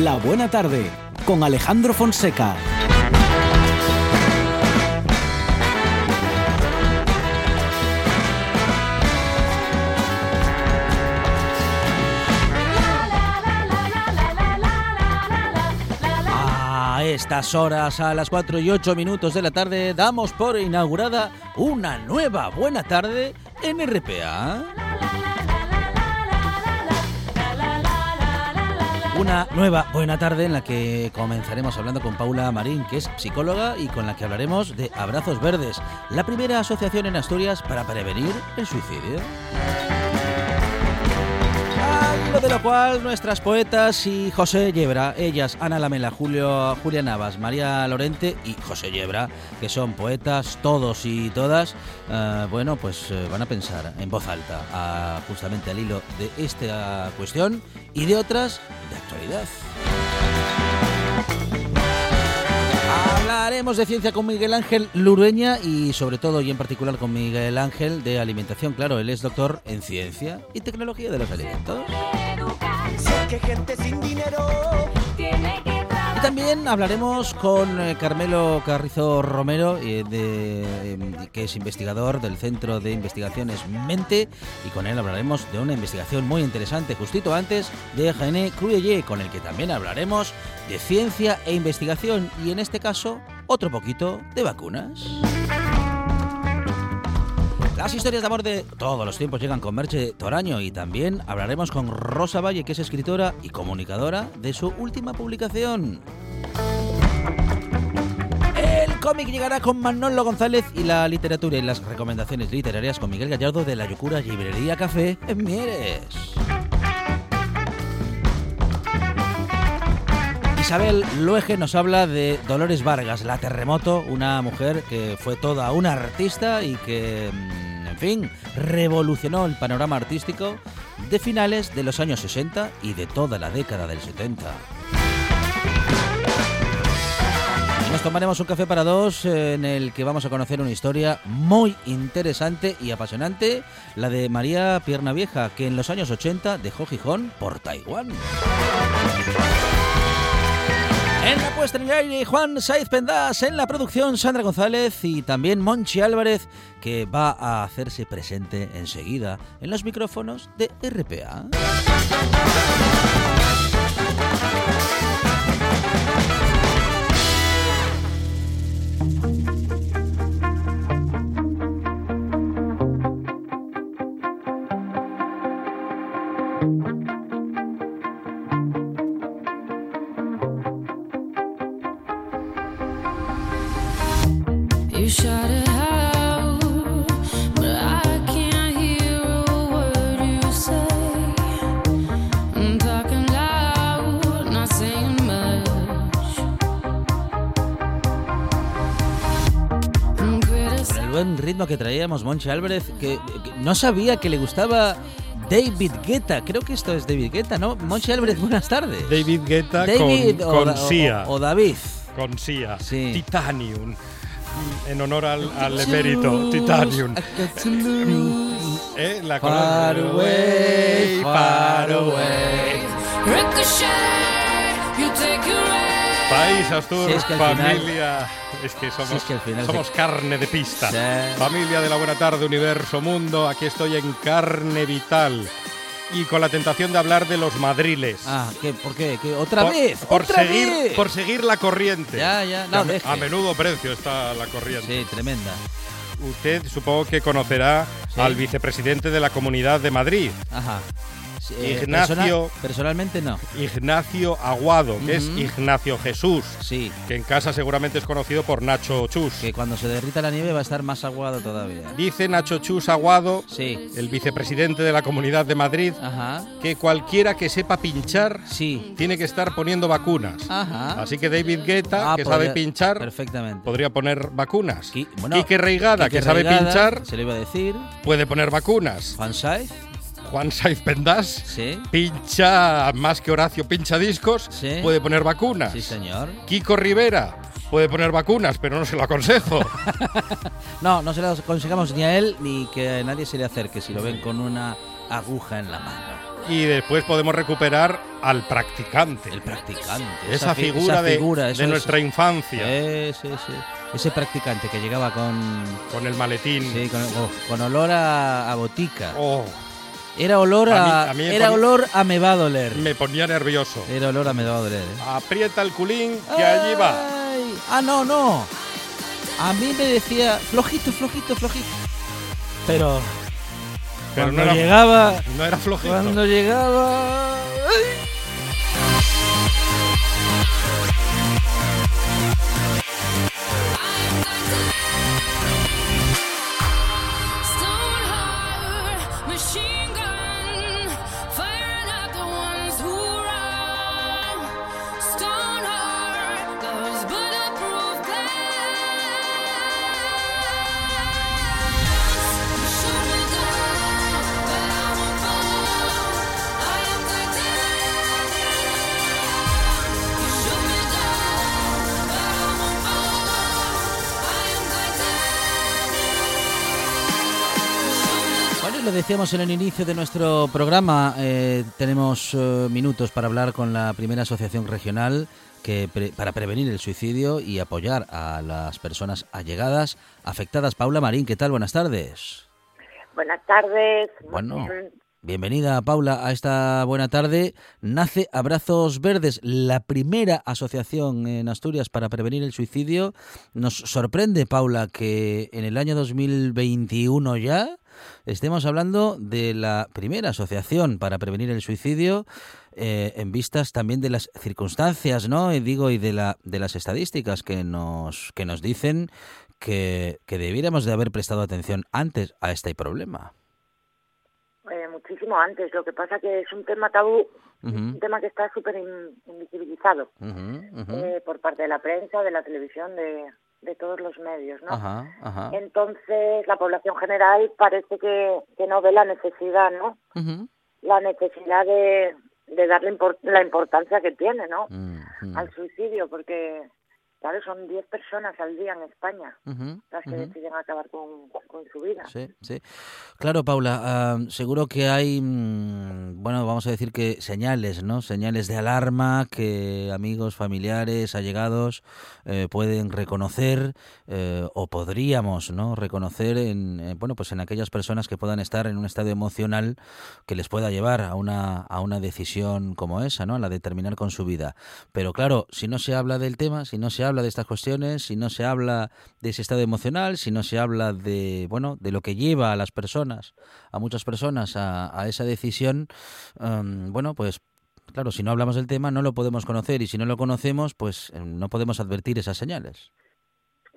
La Buena Tarde con Alejandro Fonseca. A estas horas, a las 4 y 8 minutos de la tarde, damos por inaugurada una nueva buena tarde en RPA. Una nueva buena tarde en la que comenzaremos hablando con Paula Marín, que es psicóloga y con la que hablaremos de Abrazos Verdes, la primera asociación en Asturias para prevenir el suicidio. De lo cual nuestras poetas y José Yebra, ellas Ana Lamela, Julio, Julia Navas, María Lorente y José Yebra, que son poetas todos y todas, eh, bueno, pues eh, van a pensar en voz alta ah, justamente al hilo de esta cuestión y de otras de actualidad. Hablaremos de ciencia con Miguel Ángel Lurueña y sobre todo y en particular con Miguel Ángel de alimentación. Claro, él es doctor en ciencia y tecnología de los alimentos. También hablaremos con eh, Carmelo Carrizo Romero, eh, eh, que es investigador del Centro de Investigaciones Mente, y con él hablaremos de una investigación muy interesante, justito antes de René Cruelle, con el que también hablaremos de ciencia e investigación, y en este caso, otro poquito de vacunas. Las historias de amor de todos los tiempos llegan con Merche Toraño y también hablaremos con Rosa Valle, que es escritora y comunicadora de su última publicación. El cómic llegará con Manolo González y la literatura y las recomendaciones literarias con Miguel Gallardo de la Yocura Librería Café en Mieres. Isabel Luege nos habla de Dolores Vargas, la terremoto, una mujer que fue toda una artista y que, mm, fin, revolucionó el panorama artístico de finales de los años 60 y de toda la década del 70. Nos tomaremos un café para dos eh, en el que vamos a conocer una historia muy interesante y apasionante, la de María Pierna Vieja, que en los años 80 dejó Gijón por Taiwán. En la puesta en el aire, Juan Saiz Pendas, en la producción, Sandra González y también Monchi Álvarez, que va a hacerse presente enseguida en los micrófonos de RPA. Que traíamos, Monchi Álvarez, que, que no sabía que le gustaba David Guetta. Creo que esto es David Guetta, ¿no? Monchi Álvarez, buenas tardes. David Guetta David con, o, con Da- Sia. o- o David. con Sia. Sí. Titanium. En honor al, al emérito. Titanium. ¿Eh? La Far away, far away. Ricochet, you take your aim. País Astur, Si es que al final- familia. es que somos, Si es que al final somos se- carne de pista. Sí. Familia de la buena tarde, universo, mundo. Aquí estoy en carne vital. Y con la tentación de hablar de los madriles. Ah, ¿qué? ¿por qué? ¿Qué? ¿Otra por, vez? por ¡Otra seguir, vez! por seguir la corriente. Ya, ya, Que no, a, me- deje. a menudo precio está la corriente. Sí, tremenda. Usted supongo que conocerá Sí. al vicepresidente de la Comunidad de Madrid, Ajá. Eh, Ignacio- persona- personalmente no. Ignacio Aguado, que es. Ignacio Jesús, Sí, que en casa seguramente es conocido por Nacho Chus. que cuando se derrita la nieve va a estar más aguado todavía. Dice Nacho Chus Aguado, Sí. el vicepresidente de la Comunidad de Madrid, Ajá. que cualquiera que sepa pinchar Sí. tiene que estar poniendo vacunas. Ajá. Así que David Guetta, Ah, que podría- sabe pinchar, Perfectamente. podría poner vacunas. Qui- bueno, Quique Reigada, Quique que sabe pinchar, Se lo iba a decir. puede poner vacunas. Juan Saiz. Juan Saiz Pendas, Sí. pincha más que Horacio pincha discos, Sí. puede poner vacunas. Sí, señor. Kiko Rivera puede poner vacunas, pero no se lo aconsejo. No, no se lo aconsejamos ni a él ni que nadie se le acerque si lo ven con una aguja en la mano. y después podemos recuperar al practicante. El practicante. esa, fi- figura, esa figura, de es- nuestra infancia, sí, sí. Ese practicante que llegaba con, con el maletín. sí, con, oh, con olor a, a botica. Oh, Era olor A mí- a, era ponía- olor a me va a doler. me ponía nervioso. Era olor a me va a doler. ¿eh? Aprieta el culín que allí va. Ah, no, no. A mí me decía flojito, flojito, flojito. Pero, Pero cuando no era, llegaba, no era flojito. cuando llegaba, ay. Decíamos en el inicio de nuestro programa, eh, tenemos eh, minutos para hablar con la primera asociación regional que pre- para prevenir el suicidio y apoyar a las personas allegadas afectadas. Paula Marín, ¿qué tal? Buenas tardes. Buenas tardes. Bueno, bienvenida Paula a esta buena tarde. Nace Abrazos Verdes, la primera asociación en Asturias para prevenir el suicidio. Nos sorprende, Paula, que en el año 2021 ya estemos hablando de la primera asociación para prevenir el suicidio. eh, en vistas también de las circunstancias, ¿no? Y digo, y de la de las estadísticas que nos que nos dicen que, que debiéramos de haber prestado atención antes a este problema. eh, muchísimo antes. Lo que pasa que es un tema tabú, un tema que está súper in- invisibilizado eh, por parte de la prensa, de la televisión, de, de todos los medios, ¿no? Ajá, ajá. Entonces, la población general parece que, que no ve la necesidad, ¿no? La necesidad de, de darle la importancia que tiene, ¿no? Al suicidio, porque, claro, son 10 personas al día en España las que deciden acabar con, con su vida. Sí, sí. Claro, Paula, ah, seguro que hay, mm, bueno, vamos a decir que señales, ¿no? Señales de alarma que amigos, familiares, allegados eh, pueden reconocer eh, o podríamos, ¿no? Reconocer en, eh, bueno, pues en aquellas personas que puedan estar en un estado emocional que les pueda llevar a una, a una decisión como esa, ¿no? A la de terminar con su vida. Pero claro, si no se habla del tema, si no se habla de estas cuestiones, si no se habla de ese estado emocional, si no se habla de, bueno, de lo que lleva a las personas, a muchas personas a, esa decisión, em, bueno, pues claro, si no hablamos del tema no lo podemos conocer y si no lo conocemos, pues em, no podemos advertir esas señales.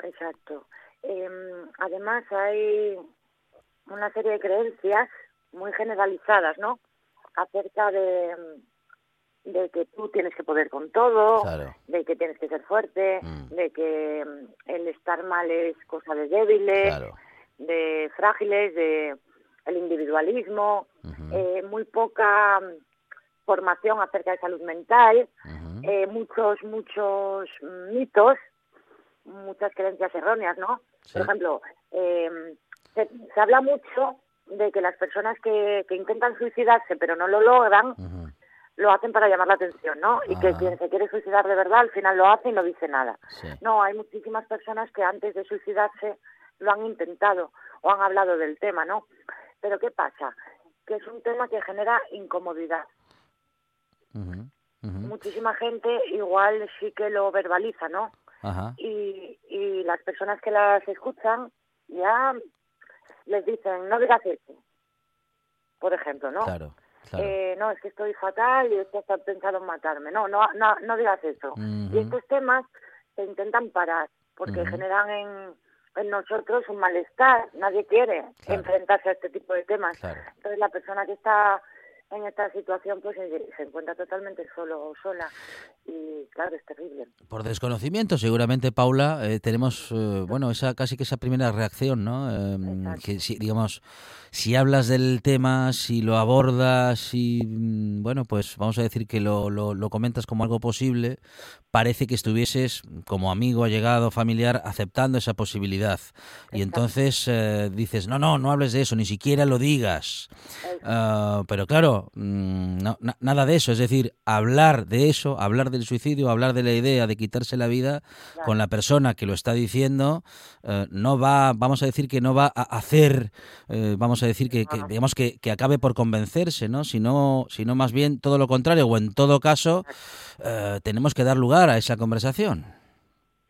Exacto. Em, además hay una serie de creencias muy generalizadas, ¿no? Acerca de, de que tú tienes que poder con todo, Claro. de que tienes que ser fuerte, Mm. de que em, el estar mal es cosa de débiles, Claro. de frágiles, de el individualismo, eh, muy poca mm, formación acerca de salud mental, eh, muchos, muchos mm, mitos, muchas creencias erróneas, ¿no? Sí. Por ejemplo, eh, se, se habla mucho de que las personas que, que intentan suicidarse pero no lo logran, lo hacen para llamar la atención, ¿no? Y que Ah. quien se quiere suicidar de verdad al final lo hace y no dice nada. sí. No, hay muchísimas personas que antes de suicidarse lo han intentado o han hablado del tema, ¿no? Pero ¿qué pasa? Que es un tema que genera incomodidad. Muchísima gente igual sí que lo verbaliza, ¿no? Ajá. y, y las personas que las escuchan ya les dicen, no digas eso, por ejemplo, ¿no? Claro, claro. Eh, no, es que estoy fatal y esto está pensado en matarme. No, no, no, no digas eso. Y estos temas se intentan parar porque generan en, en nosotros un malestar. Nadie quiere Claro. enfrentarse a este tipo de temas. Claro. Entonces la persona que está en esta situación pues se, encuentra totalmente solo o sola y claro, es terrible. Por desconocimiento, seguramente, Paula, eh, tenemos, eh, bueno, esa casi que esa primera reacción, ¿no? Exacto. que si, digamos, si hablas del tema, si lo abordas, si, mm, bueno, pues vamos a decir que lo, lo, lo comentas como algo posible, parece que estuvieses como amigo, allegado, familiar, aceptando esa posibilidad. Y entonces eh, dices, no, no, no hables de eso, ni siquiera lo digas. Ah, pero claro, mm, no, na- nada de eso. Es decir, hablar de eso, hablar del suicidio, hablar de la idea de quitarse la vida con la persona que lo está diciendo, eh, no va, vamos a decir que no va a hacer, eh, vamos a decir que, que, digamos que, que acabe por convencerse, ¿no? Sino, sino más bien todo lo contrario, o en todo caso, eh, tenemos que dar lugar a esa conversación.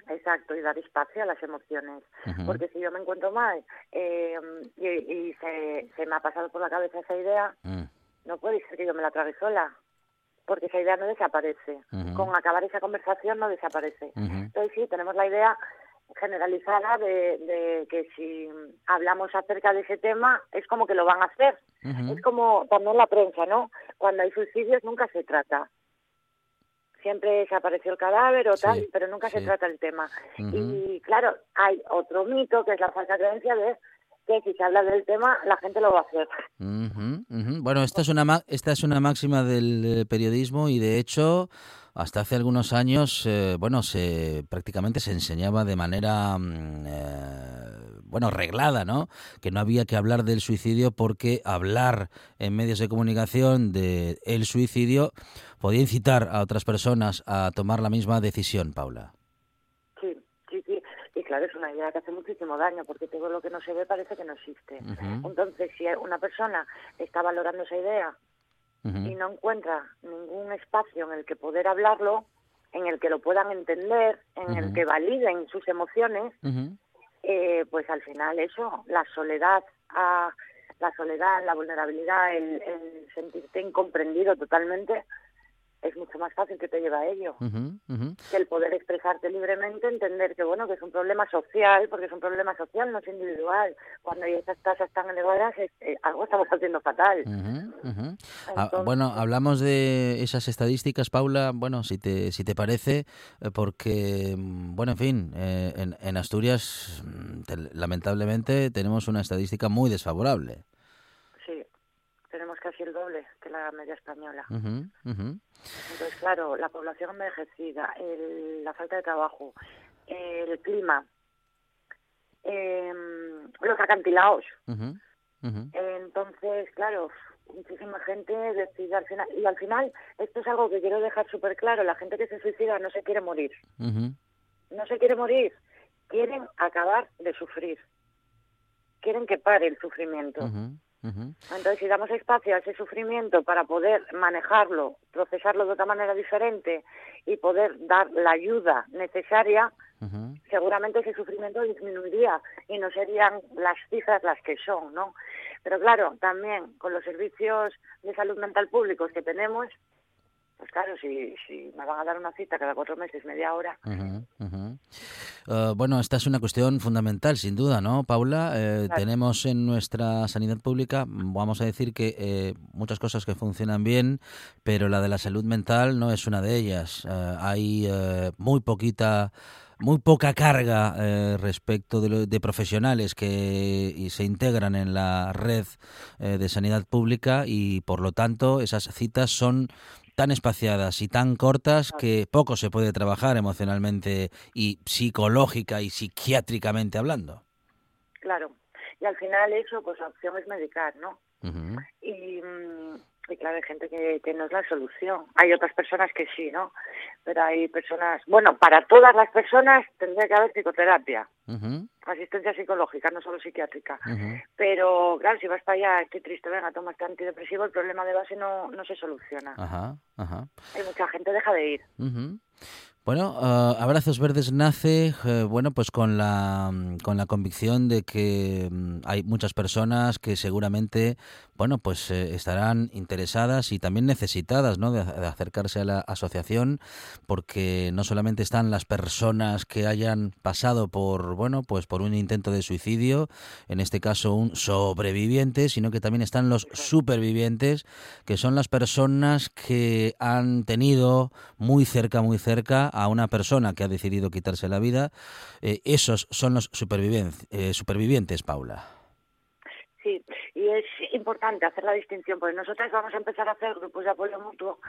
Exacto, y dar espacio a las emociones. Porque si yo me encuentro mal eh, y, y se, se me ha pasado por la cabeza esa idea, Mm, no puede ser que yo me la trague sola. Porque esa idea no desaparece. Con acabar esa conversación no desaparece. Entonces sí, tenemos la idea generalizada de, de que si hablamos acerca de ese tema es como que lo van a hacer. Es como también la prensa, ¿no? Cuando hay suicidios nunca se trata. Siempre se apareció el cadáver o Sí, tal, pero nunca se trata el tema. Y claro, hay otro mito que es la falsa creencia de que si se habla del tema la gente lo va a hacer. Ujú, ujú. Bueno, esta es una esta es una máxima del periodismo y de hecho hasta hace algunos años, eh, bueno, se prácticamente se enseñaba de manera mm, eh, bueno reglada, ¿no? Que no había que hablar del suicidio porque hablar en medios de comunicación de el suicidio podía incitar a otras personas a tomar la misma decisión, Paula. Sí, sí, sí. Y claro, es una idea que hace muchísimo daño porque todo lo que no se ve parece que no existe. Entonces, si una persona está valorando esa idea y no encuentra ningún espacio en el que poder hablarlo, en el que lo puedan entender, en el que validen sus emociones, eh, pues al final eso, la soledad, ah, la soledad, la vulnerabilidad, el, el sentirte incomprendido totalmente, es mucho más fácil que te lleva a ello. Que el poder expresarte libremente, entender que bueno, que es un problema social, porque es un problema social, no es individual. Cuando hay esas tasas tan elevadas, es- eh, algo estamos haciendo fatal. Ah, bueno, hablamos de esas estadísticas, Paula, bueno, si te, si te parece, eh, porque, mm, bueno, en fin, eh, en, en Asturias, mm, te- lamentablemente, tenemos una estadística muy desfavorable. Casi el doble que la media española. Ujú, Entonces, claro, la población envejecida, el- la falta de trabajo, el clima, em, los acantilados. Entonces, claro, muchísima gente decide al final. Y al final, esto es algo que quiero dejar súper claro: la gente que se suicida no se quiere morir. No se quiere morir. Quieren acabar de sufrir. Quieren que pare el sufrimiento. Entonces, si damos espacio a ese sufrimiento para poder manejarlo, procesarlo de otra manera diferente y poder dar la ayuda necesaria, seguramente ese sufrimiento disminuiría y no serían las cifras las que son, ¿no? Pero claro, también con los servicios de salud mental públicos que tenemos, pues claro, si, si me van a dar una cita cada cuatro meses, media hora. Eh, bueno, esta es una cuestión fundamental, sin duda, ¿no, Paula? Eh, Claro. Tenemos en nuestra sanidad pública, vamos a decir que eh, muchas cosas que funcionan bien, pero la de la salud mental no es una de ellas. Eh, hay eh, muy poquita muy poca carga eh, respecto de, lo- de profesionales que y se integran en la red eh, de sanidad pública y por lo tanto esas citas son tan espaciadas y tan cortas que poco se puede trabajar emocionalmente y psicológica y psiquiátricamente hablando. claro. Y al final eso, pues la opción es medicar, ¿no? Y, mm, y claro, hay gente que, que no es la solución. Hay otras personas que sí, ¿no? Pero hay personas, bueno, para todas las personas tendría que haber psicoterapia, asistencia psicológica, no solo psiquiátrica. Pero claro, si vas para allá, qué triste, venga, toma este antidepresivo, el problema de base no, no se soluciona. Ajá, ajá. Hay mucha gente deja de ir. Bueno, ah, Abrazos Verdes nace, eh, bueno, pues con la, con la convicción de que mm, hay muchas personas que seguramente, bueno, pues eh, estarán interesadas y también necesitadas, ¿no? De, de acercarse a la asociación, porque no solamente están las personas que hayan pasado por, bueno, pues por un intento de suicidio, en este caso un sobreviviente, sino que también están los supervivientes, que son las personas que han tenido muy cerca, muy cerca a una persona que ha decidido quitarse la vida. Eh, esos son los superviven- eh, supervivientes, Paula. Sí, y es importante hacer la distinción, porque nosotros vamos a empezar a hacer grupos de apoyo mutuo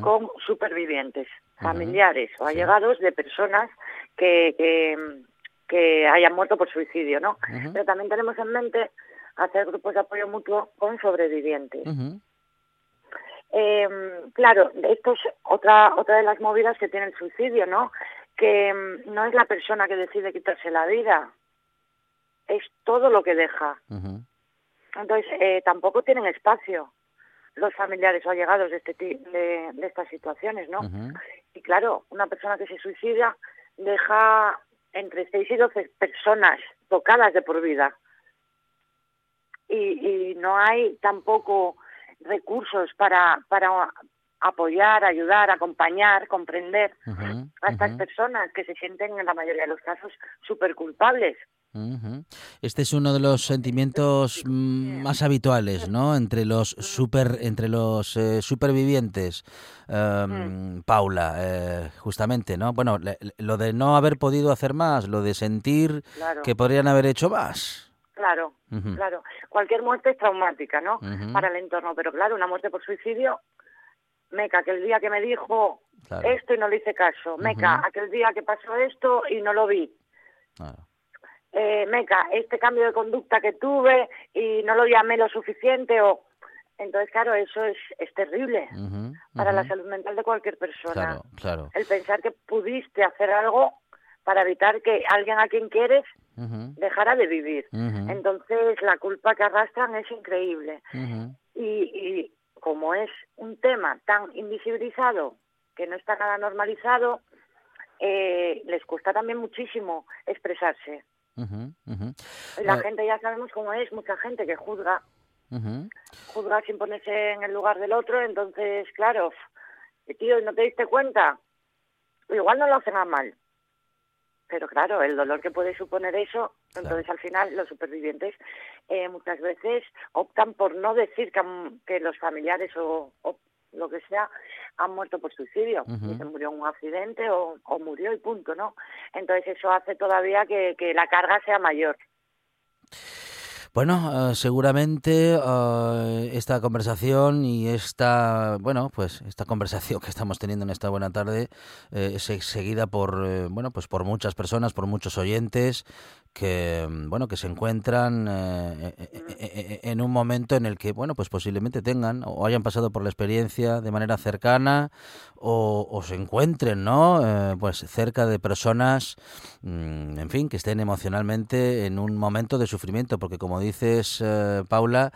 con supervivientes, familiares o allegados de personas que, que, que hayan muerto por suicidio, ¿no? Pero también tenemos en mente hacer grupos de apoyo mutuo con sobrevivientes. Eh, claro, esto es otra otra de las movidas que tiene el suicidio, ¿no? Que mm, no es la persona que decide quitarse la vida, es todo lo que deja. Entonces, eh, tampoco tienen espacio los familiares o allegados de, este, de, de estas situaciones, ¿no? Y claro, una persona que se suicida deja entre 6 y 12 personas tocadas de por vida. Y, y no hay tampoco recursos para, para apoyar, ayudar, acompañar, comprender a estas personas que se sienten en la mayoría de los casos súper culpables. Este es uno de los sentimientos mm, más habituales, ¿no? Entre los super, entre los eh, supervivientes, em, Paula, eh, justamente, ¿no? Bueno, le- le- lo de no haber podido hacer más, lo de sentir Claro. que podrían haber hecho más. Claro, claro. Cualquier muerte es traumática, ¿no? Para el entorno, pero claro, una muerte por suicidio, Meca, aquel día que me dijo Claro. esto y no le hice caso. Meca, aquel día que pasó esto y no lo vi. Claro. Eh, Meca, este cambio de conducta que tuve y no lo llamé lo suficiente o... Entonces, claro, eso es, es terrible para la salud mental de cualquier persona. Claro, claro. El pensar que pudiste hacer algo para evitar que alguien a quien quieres Ujú, dejara de vivir. Entonces, la culpa que arrastran es increíble. Y, y como es un tema tan invisibilizado, que no está nada normalizado, eh, les cuesta también muchísimo expresarse. La Eh, gente ya sabemos cómo es, mucha gente que juzga, juzga sin ponerse en el lugar del otro, entonces, claro, tío, ¿no te diste cuenta? Igual no lo hacen a mal, pero claro, el dolor que puede suponer eso, entonces al final los supervivientes eh, muchas veces optan por no decir que, han- que los familiares o, o lo que sea han muerto por suicidio. Dicen, murió en un accidente o, o murió y punto, ¿no? Entonces eso hace todavía que, que la carga sea mayor. Bueno, eh, seguramente eh, esta conversación y esta, bueno, pues esta conversación que estamos teniendo en esta buena tarde eh, es seguida por, eh, bueno, pues por muchas personas, por muchos oyentes que, mm, bueno, que se encuentran eh, eh, eh, eh, en un momento en el que, bueno, pues posiblemente tengan o hayan pasado por la experiencia de manera cercana o, o se encuentren, ¿no? Eh, pues cerca de personas, mm, en fin, que estén emocionalmente en un momento de sufrimiento, porque como dices, eh, Paula,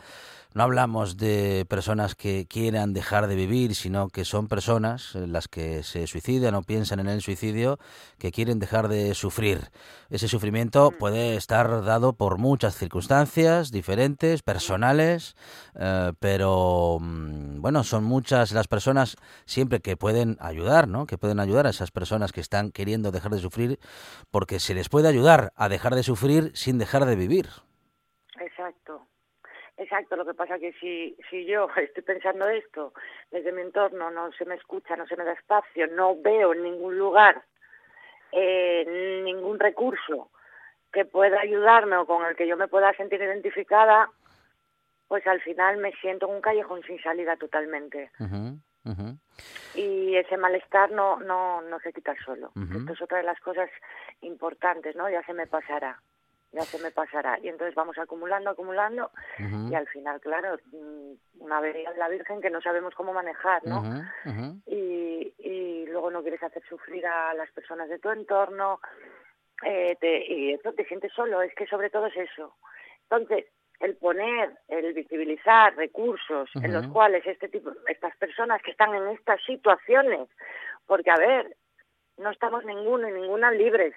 no hablamos de personas que quieran dejar de vivir, sino que son personas, eh, las que se suicidan o piensan en el suicidio, que quieren dejar de sufrir. Ese sufrimiento puede estar dado por muchas circunstancias diferentes, personales, eh, pero mm, bueno, son muchas las personas siempre que pueden ayudar, ¿no? Que pueden ayudar a esas personas que están queriendo dejar de sufrir, porque se les puede ayudar a dejar de sufrir sin dejar de vivir. Exacto. Exacto, lo que pasa que si, si yo estoy pensando esto desde mi entorno, no se me escucha, no se me da espacio, no veo en ningún lugar eh, ningún recurso que pueda ayudarme o con el que yo me pueda sentir identificada, pues al final me siento en un callejón sin salida totalmente. Y ese malestar no, no, no se quita solo. Esto es otra de las cosas importantes, ¿no? Ya se me pasará, ya se me pasará. Y entonces vamos acumulando, acumulando, y al final, claro, mm, una avería de la Virgen que no sabemos cómo manejar, ¿no? Y, y luego no quieres hacer sufrir a las personas de tu entorno eh, te, y eso te sientes solo, es que sobre todo es eso. Entonces, el poner, el visibilizar recursos en los cuales este tipo, estas personas que están en estas situaciones, porque a ver, no estamos ninguno y ninguna libres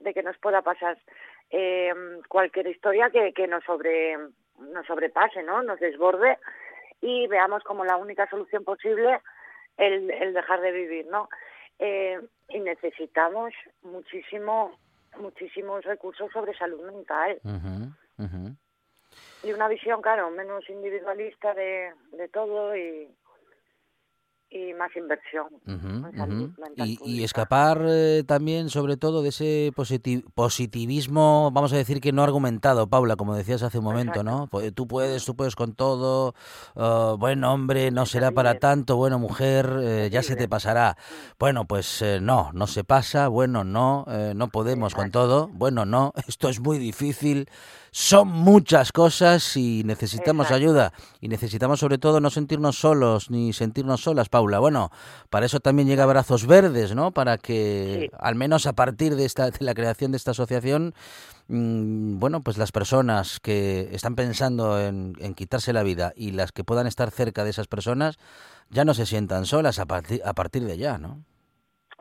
de que nos pueda pasar eh, cualquier historia que, que nos sobre nos sobrepase, ¿no? Nos desborde y veamos como la única solución posible el, el dejar de vivir, ¿no? Eh, y necesitamos muchísimo muchísimos recursos sobre salud mental y una visión, claro, menos individualista de, de todo y, y más inversión en salud Y, escapar eh, también, sobre todo, de ese positi- positivismo, vamos a decir que no argumentado, Paula, como decías hace un momento, ¿no? Pu- Tú puedes, tú puedes con todo, ah, bueno, hombre, no será para tanto, bueno, mujer, eh, ya se te pasará. Bueno, pues eh, no, no se pasa, bueno, no, eh, no podemos con todo, bueno, no, esto es muy difícil, son muchas cosas y necesitamos Exacto. ayuda y necesitamos sobre todo no sentirnos solos ni sentirnos solas, Paula. Bueno, para eso también llega Brazos Verdes, ¿no? Para que Sí. al menos a partir de esta de la creación de esta asociación mm, bueno, pues las personas que están pensando en, en quitarse la vida y las que puedan estar cerca de esas personas ya no se sientan solas a partir a partir de ya, ¿no?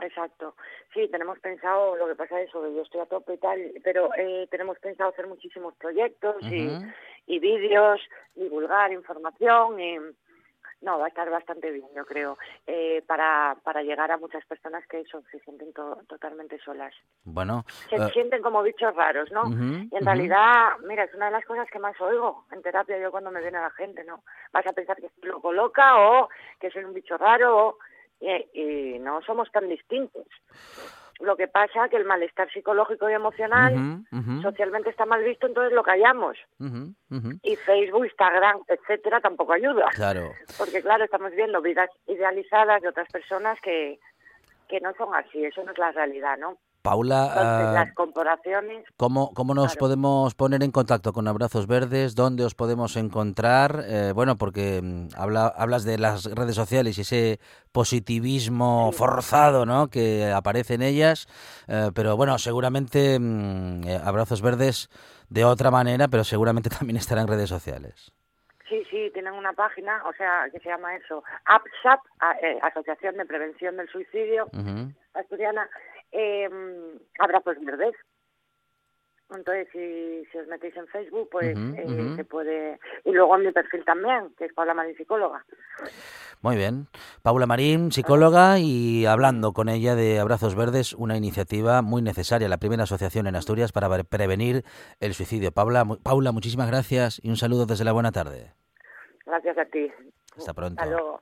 Exacto. Sí, tenemos pensado, lo que pasa es que yo estoy a tope y tal, pero eh, tenemos pensado hacer muchísimos proyectos y, Ujú. y vídeos, divulgar información y... No, va a estar bastante bien, yo creo, eh, para, para llegar a muchas personas que eso, se sienten to- totalmente solas. Bueno, Se eh, sienten como bichos raros, ¿no? y en realidad, mira, es una de las cosas que más oigo en terapia yo cuando me viene la gente, ¿no? Vas a pensar que estoy loco loca o que soy un bicho raro o... Y, y no somos tan distintos. Lo que pasa que el malestar psicológico y emocional socialmente está mal visto, entonces lo callamos. Y Facebook, Instagram, etcétera, tampoco ayuda. Claro. Porque claro, estamos viendo vidas idealizadas de otras personas que, que no son así, eso no es la realidad, ¿no? Paula, Entonces, ah, las comparaciones, ¿Cómo, cómo nos Claro. podemos poner en contacto con Abrazos Verdes? ¿Dónde os podemos encontrar? Eh, bueno, porque mm, habla, hablas de las redes sociales y ese positivismo Sí. forzado ¿no? que aparece en ellas, eh, pero bueno, seguramente mm, eh, Abrazos Verdes de otra manera, pero seguramente también estará en redes sociales. sí, sí, tienen una página, o sea, que se llama eso, APSAP, eh, Asociación de Prevención del Suicidio Ujú. Asturiana, eh, Abrazos Verdes. Entonces, si, si os metéis en Facebook, pues eh, se puede... Y luego en mi perfil también, que es Paula Marín Psicóloga. Muy bien. Paula Marín, psicóloga, y hablando con ella de Abrazos Verdes, una iniciativa muy necesaria, la primera asociación en Asturias para pre- prevenir el suicidio. Paula, Paula, muchísimas gracias y un saludo desde la buena tarde. Gracias a ti. Hasta pronto. Hasta luego.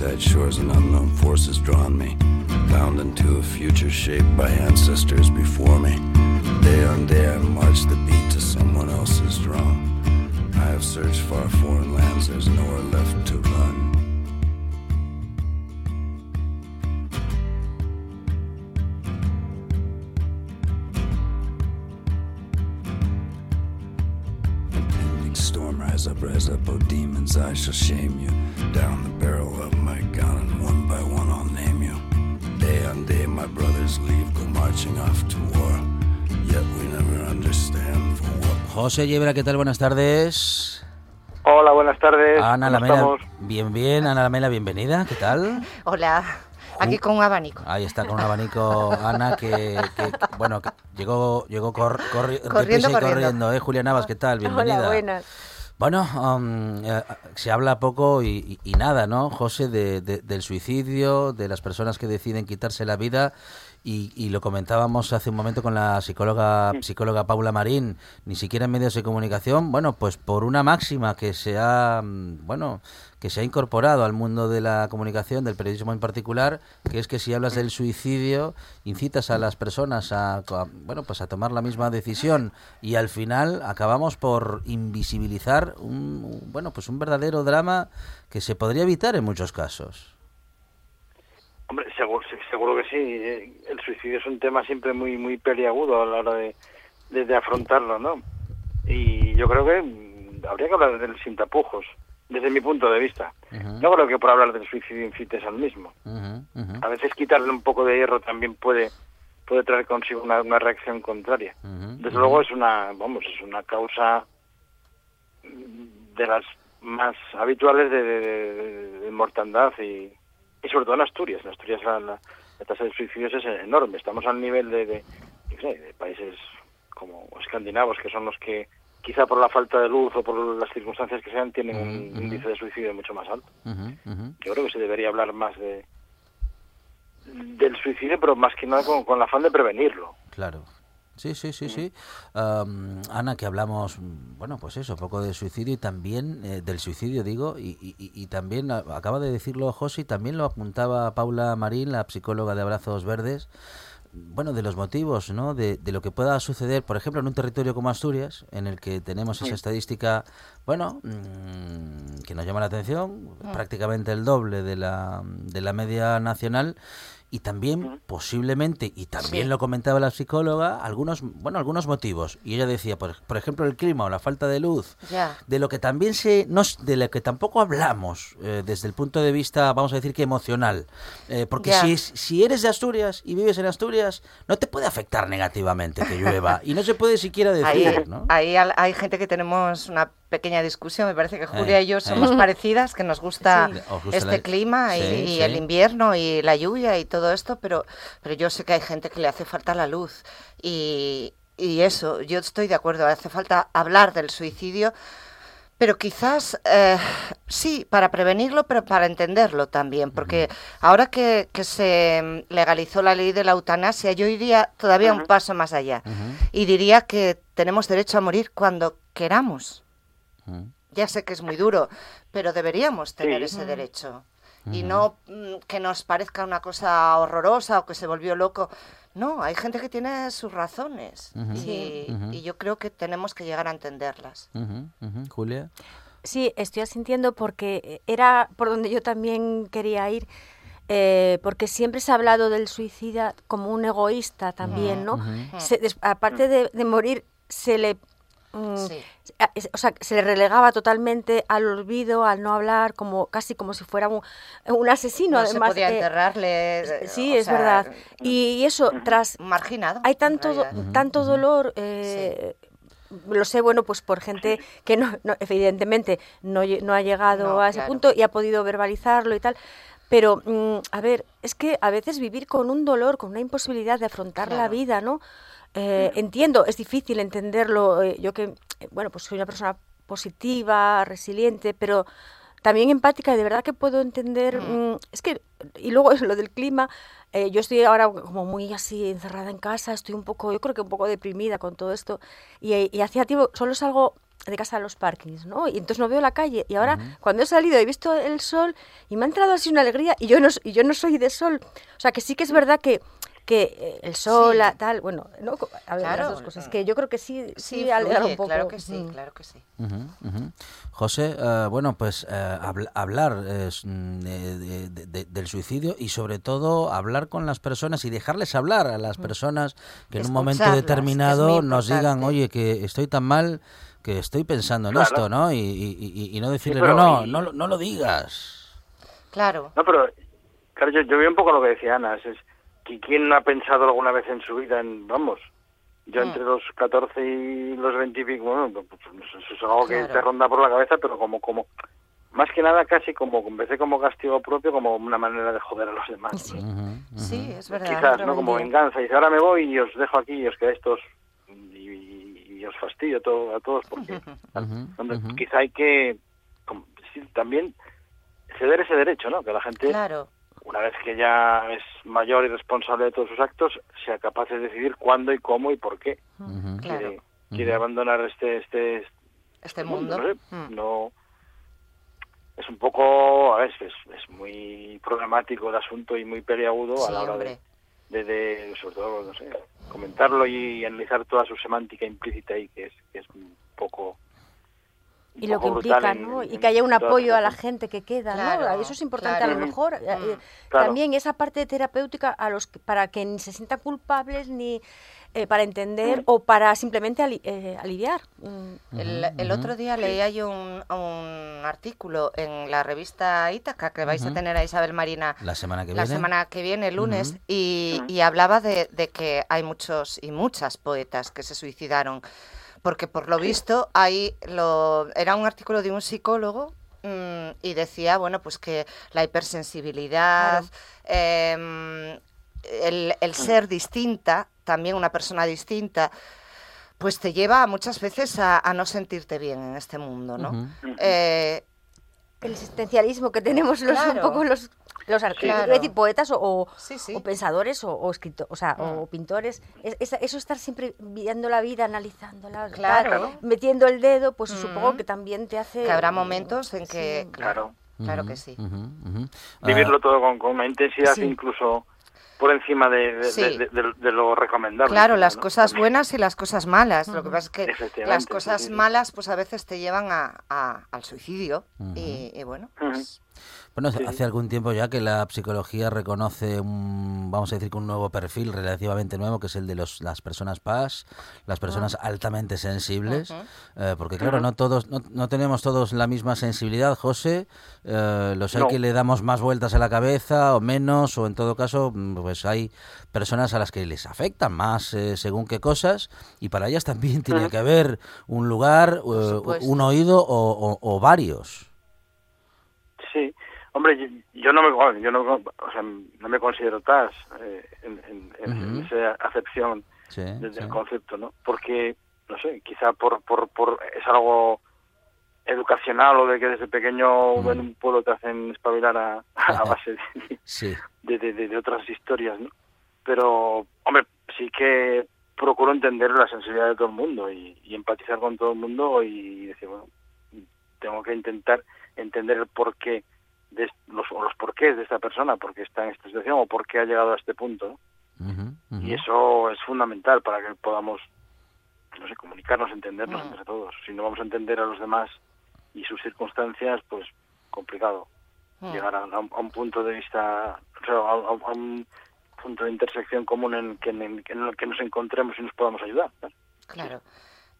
Will to the east side shores, an unknown force has drawn me, bound into a future shaped by ancestors before me. Day on day, I march the beat to someone else's drum. I have searched far foreign lands, there's nowhere left to run. Up, rise up, oh demons, I shall shame you. Down the barrel of my gun, and one by one I'll name you. Day on day, my brothers leave, go marching off to war. Yet we never understand for what José Yebra, ¿qué tal? Buenas tardes. Hola, buenas tardes. Ana ¿Cómo Lamela, bien, bien. Ana Lamela, bienvenida. ¿Qué tal? Hola, aquí con un abanico. Ahí está con un abanico Ana que, que- que, bueno, que llegó llegó cor- corri- Corriendo, corriendo. corriendo, ¿eh? Julia Navas, ¿qué tal? Bienvenida. Hola, buenas. Bueno, um, eh, se habla poco y, y- y nada, ¿no, José, de- de- del suicidio, de las personas que deciden quitarse la vida y, y lo comentábamos hace un momento con la psicóloga psicóloga Paula Marín, ni siquiera en medios de comunicación, bueno, pues por una máxima que se ha, mm, bueno, que se ha incorporado al mundo de la comunicación, del periodismo en particular, que es que si hablas del suicidio, incitas a las personas a, bueno, pues a tomar la misma decisión y al final acabamos por invisibilizar un, bueno, pues un verdadero drama que se podría evitar en muchos casos. Hombre, seguro, seguro que sí. Eh, El suicidio es un tema siempre muy muy peliagudo a la hora de, de, de afrontarlo, ¿no? Y yo creo que mm, habría que hablar del sin tapujos, desde mi punto de vista. Ujú, No creo que por hablar del suicidio incites al mismo. A veces quitarle un poco de hierro también puede puede traer consigo una, una reacción contraria. Desde luego es una, vamos, es una causa de las más habituales de, de- de- de mortandad y, y sobre todo en Asturias. En Asturias la, la- la tasa de suicidios es enorme. Estamos al nivel de, de, de países como escandinavos, que son los que quizá por la falta de luz o por las circunstancias que sean, tienen un índice de suicidio mucho más alto. Yo creo que se debería hablar más de del suicidio, pero más que nada con, con el afán de prevenirlo. Claro. Sí, sí, sí, sí. Am, Ana, que hablamos, mm, bueno, pues eso, poco de suicidio y también, eh, del suicidio digo, y, y- también, acaba de decirlo José, y también lo apuntaba Paula Marín, la psicóloga de Abrazos Verdes, bueno, de los motivos, ¿no? De, de lo que pueda suceder, por ejemplo, en un territorio como Asturias, en el que tenemos esa estadística, bueno, mm, que nos llama la atención, prácticamente el doble de la, de la media nacional, y también posiblemente, y también Sí. lo comentaba la psicóloga, algunos, bueno, algunos motivos. Y ella decía, por, por ejemplo, el clima o la falta de luz, de lo que también se, no, de lo que tampoco hablamos eh, desde el punto de vista, vamos a decir que emocional, Eh, porque si, si eres de Asturias y vives en Asturias, no te puede afectar negativamente que llueva y no se puede siquiera Ahí, decir, ¿no? ahí hay gente que tenemos una pequeña discusión. Me parece que Julia Eh, y yo eh. somos parecidas, que nos gusta Sí. Os gusta este la- clima y, Sí, y sí. el invierno y la lluvia y todo esto, pero, pero yo sé que hay gente que le hace falta la luz. Y, y eso, yo estoy de acuerdo, hace falta hablar del suicidio. Pero quizás eh, sí, para prevenirlo, pero para entenderlo también, porque ahora que, que se legalizó la ley de la eutanasia, yo iría todavía un paso más allá y diría que tenemos derecho a morir cuando queramos. Ya sé que es muy duro, pero deberíamos tener Sí. ese derecho. Y no mm, que nos parezca una cosa horrorosa o que se volvió loco. No, hay gente que tiene sus razones y, yo creo que tenemos que llegar a entenderlas. Julia. Sí, estoy asintiendo porque era por donde yo también quería ir, eh, porque siempre se ha hablado del suicida como un egoísta también, ¿no? Se- des- aparte de, de morir, se le... mm, Sí. O sea, se le relegaba totalmente al olvido, al no hablar, como casi como si fuera un, un asesino. No se además, podía eh, enterrarle. eh, Sí, es sea, verdad. Y eso, tras Marginado. hay tanto do- tanto dolor eh, lo sé bueno pues por gente que no, no- evidentemente no, no ha llegado No, a ese claro. punto y ha podido verbalizarlo y tal pero mm, a ver es que a veces vivir con un dolor con una imposibilidad de afrontar la vida no Eh, entiendo es difícil entenderlo eh, yo que eh, bueno pues soy una persona positiva resiliente pero también empática y de verdad que puedo entender mm, es que y luego es lo del clima eh, yo estoy ahora como muy así encerrada en casa estoy un poco yo creo que un poco deprimida con todo esto y, y hacía tiempo solo salgo de casa a los parkings, ¿no? Y entonces no veo la calle. Y ahora, cuando he salido, he visto el sol y me ha entrado así una alegría y yo no, y yo no soy de sol. O sea, que sí que es verdad que, que eh, el sol, Sí. la- tal, bueno, ¿no? A ver, las Claro. dos cosas. Que yo creo que sí, sí, Sí, alegra fluye, un poco. claro que sí, Mm. claro que sí. José, eh, bueno, pues eh, habl- hablar eh, mm, de- de- de- de- del suicidio y sobre todo hablar con las personas y dejarles hablar a las personas que en un momento determinado nos digan, oye, que estoy tan mal que estoy pensando en Claro. esto, ¿no? Y, y- y- y no decirle, pero no, no, y- no, lo- no lo digas. Claro. No, pero claro, yo, yo veo un poco lo que decía Ana. Es, ¿Quién no ha pensado alguna vez en su vida en, vamos, yo Mm. entre los 14 y los 20 y pico, bueno, pues, pues, eso es algo que Claro. te ronda por la cabeza, pero como, como, más que nada casi como, empecé como castigo propio, como una manera de joder a los demás. ¿no? Sí. Sí, es verdad. Quizás, ¿no? Como venganza. Y dice, ahora me voy y os dejo aquí y os quedáis todos y, y- y os fastidio todo, a todos porque ujú. quizá hay que como, sí, también ceder ese derecho, ¿no? Que la gente, Claro. Una vez que ya es mayor y responsable de todos sus actos, sea capaz de decidir cuándo y cómo y por qué. Claro. quiere, quiere abandonar este este Este mundo. no sé, Mm. no es un poco a veces es muy problemático el asunto y muy peliagudo a Sí, la hora de, de, de, sobre todo no sé comentarlo y analizar toda su semántica implícita ahí que es que es un poco Y lo que implica, en- ¿no? en- Y que haya un apoyo a la gente que queda, ¿no? Claro, Eso es importante a lo mejor. eh, eh, Claro. También esa parte terapéutica a los que- para que ni se sientan culpables ni eh, para entender o para simplemente ali- eh, aliviar. Mm. El, el otro día leía yo un, un artículo en la revista Ítaca que vais a tener a Isabel Marina La semana que la viene. semana que viene, el lunes, y, y hablaba de, de que hay muchos y muchas poetas que se suicidaron, porque por lo visto hay lo, era un artículo de un psicólogo mm, y decía, bueno, pues que la hipersensibilidad, em, el, el ser distinta, también una persona distinta, pues te lleva muchas veces a, a no sentirte bien en este mundo, ¿no? Eh, El existencialismo que tenemos los, un Claro. poco los, los artistas, Claro. decir, poetas o, o, Sí, sí. o pensadores o, o escrito- o, sea, Mm. o pintores. Es- esa- eso estar siempre viendo la vida, analizándola, Claro. tal, metiendo el dedo, pues Mm. supongo que también te hace... que habrá momentos en que, Sí. claro, claro que sí. Ah, Vivirlo todo con, con una intensidad Sí. incluso por encima de, de, Sí. de- de- de lo recomendable. Claro, las ¿no? cosas También. buenas y las cosas malas. Lo que pasa es que las cosas sí, sí. malas, pues a veces te llevan a, a- al suicidio. y, y bueno, pues, Bueno, Sí. hace algún tiempo ya que la psicología reconoce un, vamos a decir que un nuevo perfil relativamente nuevo, que es el de los, las personas PAS, las personas altamente sensibles, eh, porque claro, no todos, no, no tenemos todos la misma sensibilidad, José, eh, los hay que le damos más vueltas a la cabeza o menos, o en todo caso, pues hay personas a las que les afectan más eh, según qué cosas, y para ellas también tiene que haber un lugar, eh, un oído o, o- o varios. Hombre, yo, no me yo no, o sea, no me considero TAS eh, en, esa acepción Sí, sí. concepto, ¿no? Porque, no sé, quizá por, por, por es algo educacional o de que desde pequeño en un pueblo te hacen espabilar a, a base de, Sí. de, de- de- de otras historias, ¿no? Pero, hombre, sí que procuro entender la sensibilidad de todo el mundo y, y empatizar con todo el mundo y decir, bueno, tengo que intentar entender el porqué de los, o los porqués de esta persona, por qué está en esta situación o por qué ha llegado a este punto. Y eso es fundamental para que podamos, no sé, comunicarnos, entendernos entre todos. Si no vamos a entender a los demás y sus circunstancias, pues complicado mm, llegar a, a un, a un punto de vista, o sea, a, a- a un punto de intersección común en el que, en el, en el que nos encontremos y nos podamos ayudar. claro.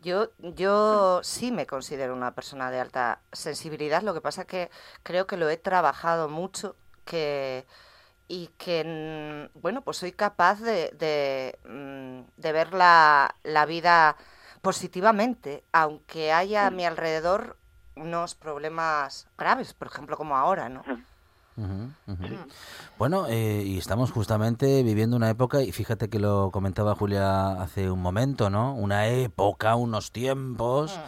Yo, yo sí me considero una persona de alta sensibilidad, lo que pasa que creo que lo he trabajado mucho que y que, mm, bueno, pues soy capaz de, de, mm, de ver la, la vida positivamente, aunque haya a mi alrededor unos problemas graves, por ejemplo, como ahora, ¿no? Bueno, eh, y estamos justamente viviendo una época, y fíjate que lo comentaba Julia hace un momento, ¿no? Una época, unos tiempos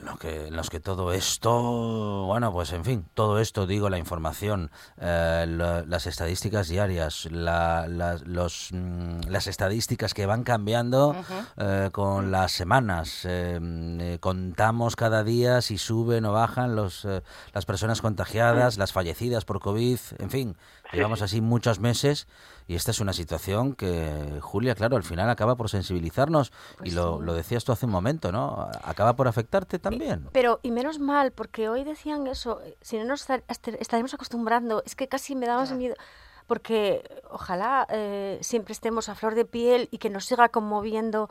en, lo que, en los que todo esto, bueno, pues en fin, todo esto, digo, la información, eh, la- las estadísticas diarias, la- la- los, mm, las estadísticas que van cambiando eh, con las semanas. eh, mm, eh, contamos cada día si suben o bajan los, las personas contagiadas, las fallecidas por COVID, en fin, llevamos así muchos meses y esta es una situación que, Julia, claro, al final acaba por sensibilizarnos y lo, lo decías tú hace un momento, ¿no? Acaba por afectarte también. Pero, y menos mal, porque hoy decían eso, eh, si no nos estar- estaremos acostumbrando, es que casi me da más miedo, porque ojalá eh, siempre estemos a flor de piel y que nos siga conmoviendo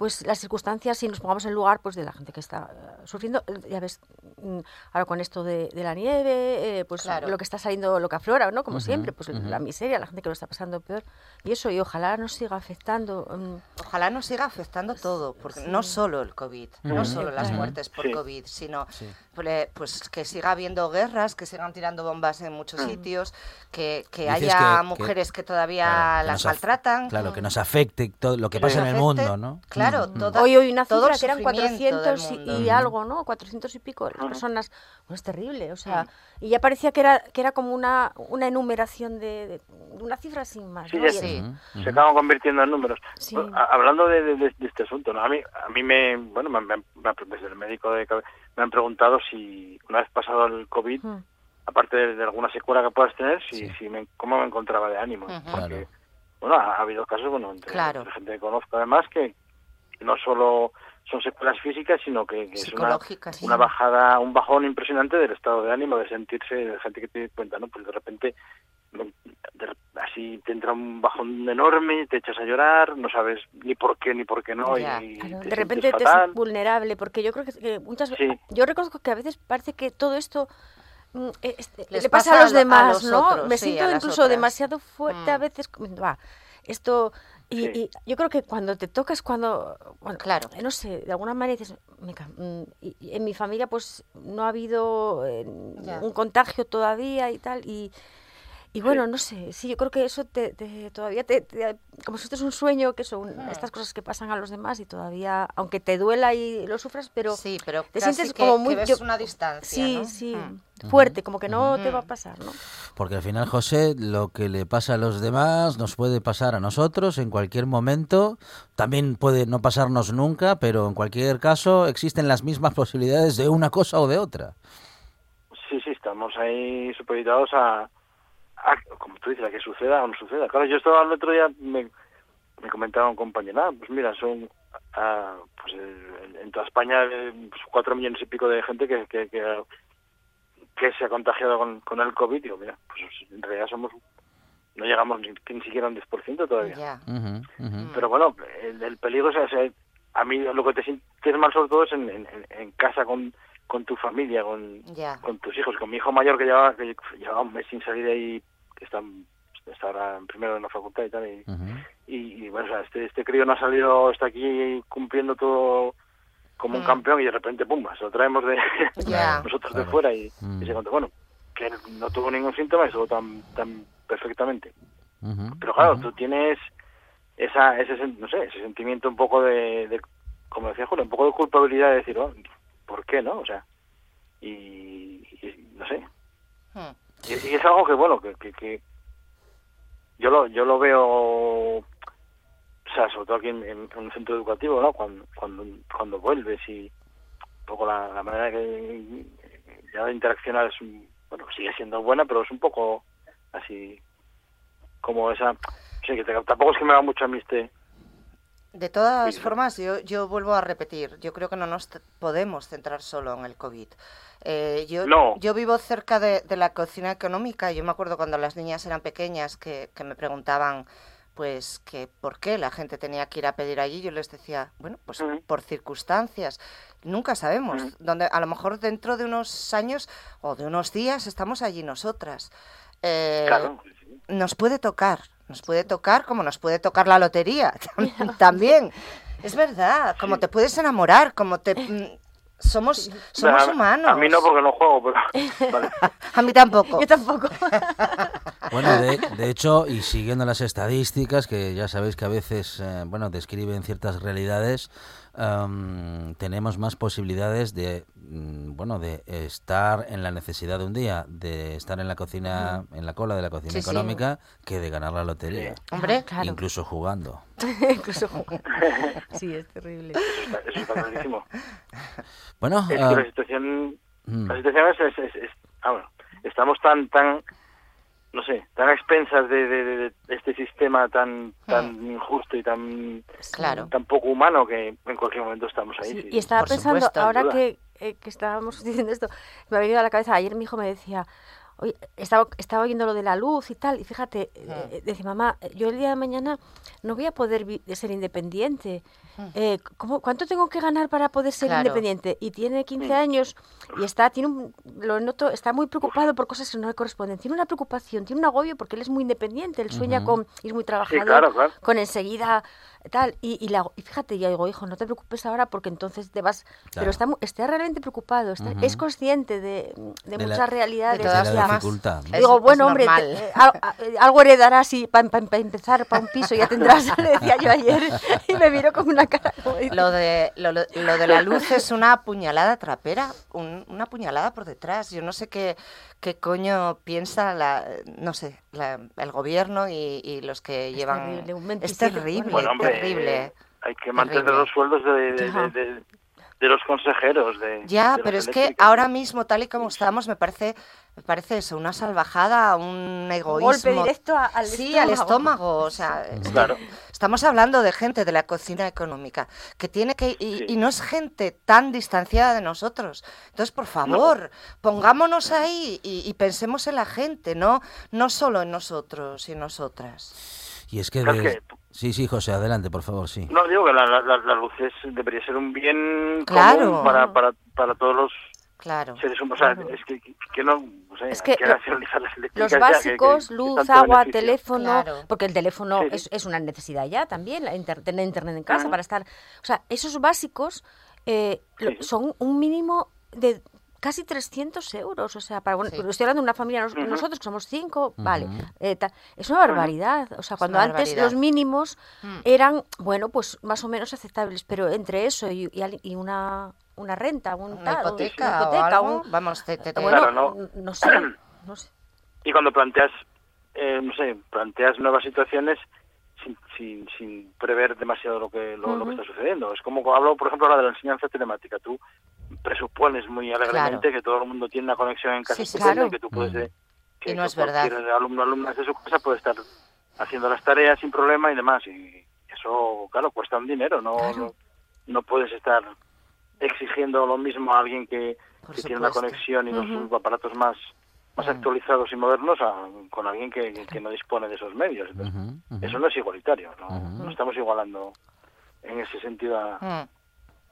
pues las circunstancias y nos pongamos en lugar pues de la gente que está eh, sufriendo Eh, ya ves mm, ahora con esto de, de la nieve eh, pues Claro. lo que está saliendo lo que aflora no como siempre pues la miseria la gente que lo está pasando peor y eso y ojalá nos siga afectando mm, Ojalá nos siga afectando todo, porque no solo el COVID, no solo las muertes por Sí. COVID, sino Sí. Pues, que siga habiendo guerras, que sigan tirando bombas en muchos sitios, que, que haya que- mujeres que, todavía Claro, las maltratan. Claro, que nos afecte todo lo que pasa en el Afecte, mundo, ¿no? Claro, Mm, mm. toda- Hoy hoy una cifra que eran sufrimiento del 400 y, algo, ¿no? 400 y pico las personas. Bueno, es terrible, o sea, y ya parecía que era que era como una, una enumeración de, una cifra sin más, Sí, ¿no? Sí. Se acaban convirtiendo en números. Sí. Hablando de, de- este asunto, ¿no? a, mí, a mí me, bueno, me, me- me- desde el médico de me han preguntado si una vez pasado el COVID, Mm. aparte de, de alguna secuela que puedas tener, si, Sí. si me, cómo me encontraba de ánimo. Porque, Claro. bueno, ha, ha habido casos, bueno, entre, Claro. entre gente que conozco además, que no solo son secuelas físicas, sino que, que es una, sí. una bajada, un bajón impresionante del estado de ánimo, de sentirse, de gente que te cuenta, ¿no? Pues de repente así te entra un bajón enorme, te echas a llorar, no sabes ni por qué ni por qué no, y, Ya, y claro, te de repente te sientes vulnerable, porque yo creo que, muchas Sí. veces, yo reconozco que a veces parece que todo esto mm, eh, este, Les le pasa, pasa a los a demás, los ¿no? otros, Me sí, siento incluso otras. demasiado fuerte a Mm. veces, va, esto, y, Sí. y yo creo que cuando te tocas, cuando, bueno, Claro. eh, no sé, de alguna manera dices, "Mica, mm, y- y en mi familia pues no ha habido eh, un contagio todavía y tal, y... Y bueno, no sé, sí, yo creo que eso te, te- todavía te, te- como si esto es un sueño, que son estas cosas que pasan a los demás y todavía, aunque te duela y lo sufras, pero sí, pero te casi sientes que- como que muy ves yo- una distancia, Sí, ¿no? sí, Mm. fuerte, como que no te va a pasar, ¿no? Porque al final, José, lo que le pasa a los demás nos puede pasar a nosotros en cualquier momento. También puede no pasarnos nunca, pero en cualquier caso existen las mismas posibilidades de una cosa o de otra. Sí, sí, estamos ahí supeditados a, a, como tú dices, a que suceda o no suceda. Claro, yo estaba el otro día, me, me comentaba un compañero, ah, pues mira, son ah, pues en, en toda España eh, pues, cuatro millones y pico de gente que, que, que, que se ha contagiado con, con el COVID. Digo, mira, pues en realidad somos, no llegamos ni, ni siquiera a un 10% todavía. Ujú. Pero bueno, el, el peligro es, o sea, a mí lo que te sientes mal sobre todo es en, en, casa con, con tu familia, con, con tus hijos, con mi hijo mayor que llevaba, que llevaba un mes sin salir de ahí, que está, está ahora en primero en la facultad y tal, y, y, y, bueno, o sea, este, este crío no ha salido, está aquí cumpliendo todo como un Mm. campeón y de repente, pum, se lo traemos de nosotros Claro. de fuera y, Mm. y se contó, bueno, que no tuvo ningún síntoma y estuvo tan, tan perfectamente. Pero claro, ujú. tú tienes esa, ese, no sé, ese sentimiento un poco de, de- como decía Julio, un poco de culpabilidad de decir, oh, ¿por qué no? O sea, y, y no sé. Mm. Y, y es algo que, bueno, que, que, que yo lo yo lo veo, o sea, sobre todo aquí en, en un centro educativo, ¿no? Cuando, cuando, cuando vuelves y un poco la, la manera que ya de interaccionar es, un, bueno, sigue siendo buena, pero es un poco así como esa, sí, que te- tampoco es que me va mucho a mí este, De todas formas, yo, yo vuelvo a repetir, yo creo que no nos podemos centrar solo en el COVID. Eh, yo, No. yo vivo cerca de, de la cocina económica yo me acuerdo cuando las niñas eran pequeñas que, que me preguntaban pues que por qué la gente tenía que ir a pedir allí, yo les decía, bueno, pues por circunstancias. Nunca sabemos, donde a lo mejor dentro de unos años o de unos días estamos allí nosotras. Eh, claro, nos puede tocar, nos puede tocar como nos puede tocar la lotería tam- también. Es verdad, como te puedes enamorar, como te mm, somos somos a, humanos. A mí no porque no juego, pero vale. A mí tampoco. Yo tampoco. Bueno, de, de hecho, y siguiendo las estadísticas, que ya sabéis que a veces, eh, bueno, describen ciertas realidades, am, tenemos más posibilidades de, bueno, de estar en la necesidad de un día, de estar en la cocina, en la cola de la cocina Sí, sí. económica, que de ganar la lotería, Hombre, Claro. incluso jugando. Incluso jugar. Sí, es terrible. Clarísimo. Bueno, Es ah, que la situación, mm, la situación es, es, es- es- ah, bueno, estamos tan, tan, no sé, tan a expensas de, de- de- de este sistema tan, tan injusto y tan, claro. tan poco humano que en cualquier momento estamos ahí. Sí, sí. y estaba por pensando, supuesto, ahora que, eh, que estábamos diciendo esto, me ha venido a la cabeza, ayer mi hijo me decía, oye, estaba, estaba oyendo lo de la luz y tal, y fíjate, eh, decía, mamá, yo el día de mañana no voy a poder ser independiente. Eh, ¿cómo- ¿Cuánto tengo que ganar para poder ser Claro. independiente? Y tiene 15 años y está, tiene un, lo noto, está muy preocupado por cosas que no le corresponden. Tiene una preocupación, tiene un agobio porque él es muy independiente, él sueña con, y es muy trabajador, claro, claro. con enseguida tal. Y, y, la- y fíjate, yo digo, hijo, no te preocupes ahora porque entonces te vas. Claro. Pero está, está realmente preocupado, está- Ujú. es consciente de, de De la- muchas realidades. de todas ya. la dificultad. ¿no? Es- Digo, es bueno, hombre, normal. te- eh, eh, algo heredarás y para empezar, para un piso ya tendrás, le decía yo ayer. Y me miró con una cara Lo de, lo, lo- lo de la luz es una puñalada trapera, un- una puñalada por detrás. Yo no sé qué, qué coño piensa la, no sé, la- el gobierno y, y los que llevan. terrible, un es 27, terrible, Bueno, hombre, terrible. eh, hay que mantener terrible. los sueldos de, de- Ajá. de- de- los consejeros de Ya, de pero es que ahora mismo, tal y como estamos, me parece, me parece eso, una salvajada, un egoísmo. golpe directo a- al sí, al estómago. estómago. O sea, Claro. estamos hablando de gente de la cocina económica que tiene que y, Sí. y no es gente tan distanciada de nosotros. Entonces, por favor, pongámonos ahí y, y pensemos en la gente, no, no solo en nosotros y en nosotras. Y es que... De- que- Sí, sí, José, adelante, por favor, sí. No, digo que la, la, luz es, debería ser un bien Claro. común para, para, para todos los Claro. seres humanos. O sea, es que, que no, o sea, Es que que nacionalizar las eléctricas Los ya, que- básicos, que luz, agua, beneficio. teléfono, Claro. porque el teléfono Sí. es, es una necesidad ya también, la inter- tener internet en casa para estar... O sea, esos básicos eh, lo- Sí. son un mínimo de casi 300 euros. O sea, para bueno, Sí. pero estoy hablando de una familia, nos- Ujú. nosotros que somos cinco, vale. Ujú. eh, ta- es una barbaridad. O sea, cuando antes barbaridad. los mínimos Mm. eran, bueno, pues más o menos aceptables, pero entre eso y, y al- y una, una renta, un Una tal, hipoteca, una o hipoteca, algo, un- vamos, te, te- te- bueno, Claro, no. no sé, no sé. Y cuando planteas, eh, no sé, planteas nuevas situaciones sin, sin, sin prever demasiado lo que lo, lo que está sucediendo. Es como hablo, por ejemplo, ahora de la enseñanza telemática. Tú presupones muy alegremente que todo el mundo tiene una conexión en casa Sí, claro. y que tú puedes... eh, que, Y no que es verdad. cualquier alumno o alumna de su casa puede estar haciendo las tareas sin problema y demás. Y eso, claro, cuesta un dinero. No, Claro. no, no puedes estar exigiendo lo mismo a alguien que, que tiene una conexión y Ujú. los aparatos más más Mm. actualizados y modernos a- con alguien que, no dispone de esos medios. Entonces. Eso no es igualitario, no, no estamos igualando en ese sentido. a- Mm,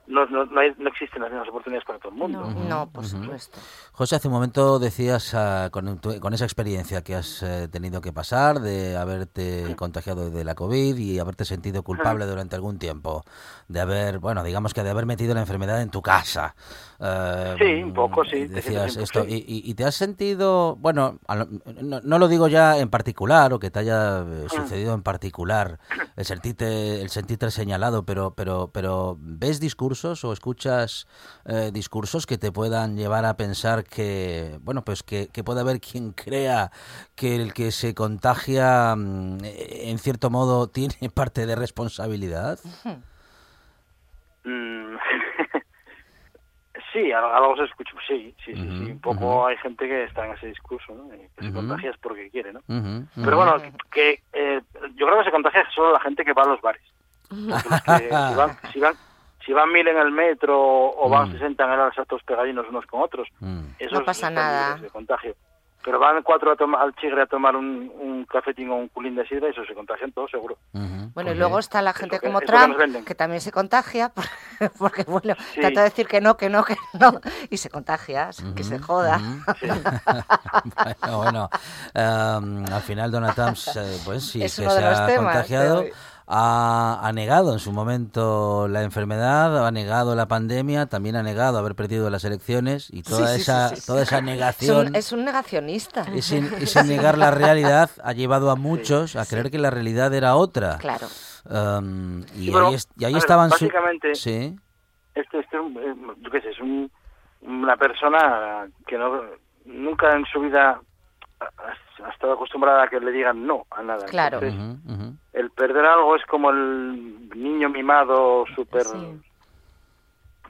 no, no, no, hay- no existen las mismas oportunidades para todo el mundo. No. No, por supuesto. José, hace un momento decías, ah, con, tu- con esa experiencia que has eh, tenido que pasar de haberte contagiado de la COVID y haberte sentido culpable durante algún tiempo, de haber, bueno, digamos que de haber metido la enfermedad en tu casa. Eh, Sí, un poco, sí, Decías sientes esto. Y, y- y te has sentido, bueno, lo- no, no lo digo ya en particular o que te haya eh, Mm. sucedido en particular, el sentirte, el sentirte señalado, pero, pero, pero ¿ves discursos o escuchas eh, discursos que te puedan llevar a pensar que, bueno, pues que, que puede haber quien crea que el que se contagia, mm, eh, en cierto modo, tiene parte de responsabilidad? Mm, sí, al- algo se escucha, sí, sí, sí, Un poco hay gente que está en ese discurso, ¿no? Y que se contagia es porque quiere, ¿no? Pero bueno, que eh, yo creo que se contagia solo la gente que va a los bares. Los que si, van, si, van, si van mil en el metro o van Mm. 60 en el saltos pegadinos unos con otros, Mm. esos No pasa nada. de contagio. Pero van cuatro a al chigre a tomar un, un cafetín o un culín de sidra y eso se contagian todos seguro. Bueno, y porque- luego está la gente que- como que Trump, que también se contagia, porque, bueno, Sí. trata de decir que no, que no, que no, y se contagia, que se joda. bueno, bueno, em, al final Donald Trump, eh, pues sí, Es que se ha temas contagiado. Ha, ha negado en su momento la enfermedad, ha negado la pandemia, también ha negado haber perdido las elecciones y toda Sí, esa sí, sí, sí. toda esa Es negación un, es un negacionista. ese, ese negar la realidad ha llevado a muchos a creer que la realidad era otra. Claro. Y, ahí, es- y ahí ver, estaban su- básicamente- sí. Este, este, eh, yo qué sé, es un- una persona que no nunca en su vida ha, estado acostumbrada a que le digan no a nada. Claro. Entonces, el perder algo es como el niño mimado súper, Sí.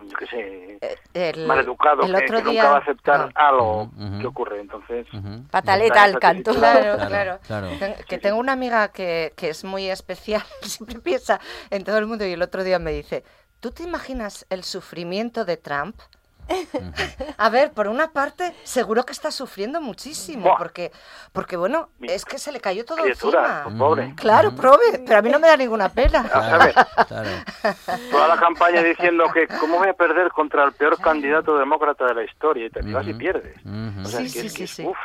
yo qué sé, Eh, El, maleducado, el que, otro que día, nunca va a aceptar no. algo ujú. que ocurre. Entonces. Pataleta al canto. Claro, Claro, claro. claro. Ten- Que tengo una amiga que, que es muy especial, siempre piensa en todo el mundo y el otro día me dice, ¿tú te imaginas el sufrimiento de Trump? A ver, por una parte, seguro que está sufriendo muchísimo, Buah. porque, porque bueno, es que se le cayó todo criatura, encima. pobre. Claro, prove, pero a mí no me da ninguna pena. A ver, Claro. toda la campaña diciendo que cómo voy a perder contra el peor candidato demócrata de la historia y te vas y pierdes. Ujú. O sea, Sí, que sí, que sí, uf.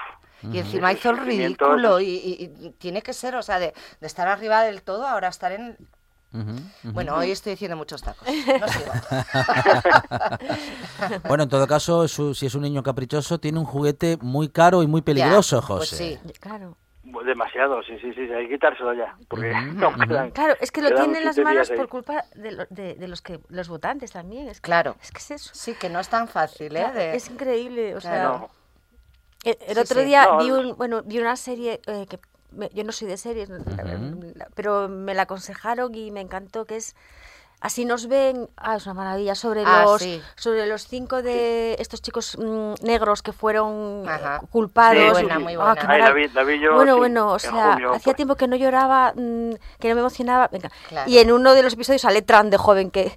Y encima hizo el ridículo es- y, y- y tiene que ser, o sea, de, de estar arriba del todo, ahora estar en... Ujú, ujú. Bueno, hoy estoy diciendo muchos tacos. No sigo. Bueno, en todo caso, su- si es un niño caprichoso, tiene un juguete muy caro y muy peligroso, Ya, pues José. sí. Claro. Demasiado, sí, sí, sí, hay que quitárselo ya, porque Ujú, no ujú. quedan- Claro, es que lo tienen en las manos por culpa de, lo- de- de los que los votantes también. Es que, Claro. Es que es eso. Sí, que no es tan fácil, ¿eh? Claro, de- Es increíble, o sea, Claro. el, el Sí, otro sí. día No, vi un, bueno, vi una serie eh, que me- yo no soy de series, pero me la aconsejaron y me encantó que es Así nos ven, ah, es una maravilla, sobre Ah, los sí. sobre los cinco de estos chicos mm, negros que fueron Ajá. culpados. Muy buena, muy buena. qué Ay, marav- la vi- la vi yo, bueno, sí, bueno, o sea, junio, hacía pues. tiempo que no lloraba, mm, que no me emocionaba. Venga. Claro. Y en uno de los episodios sale Tran de joven que,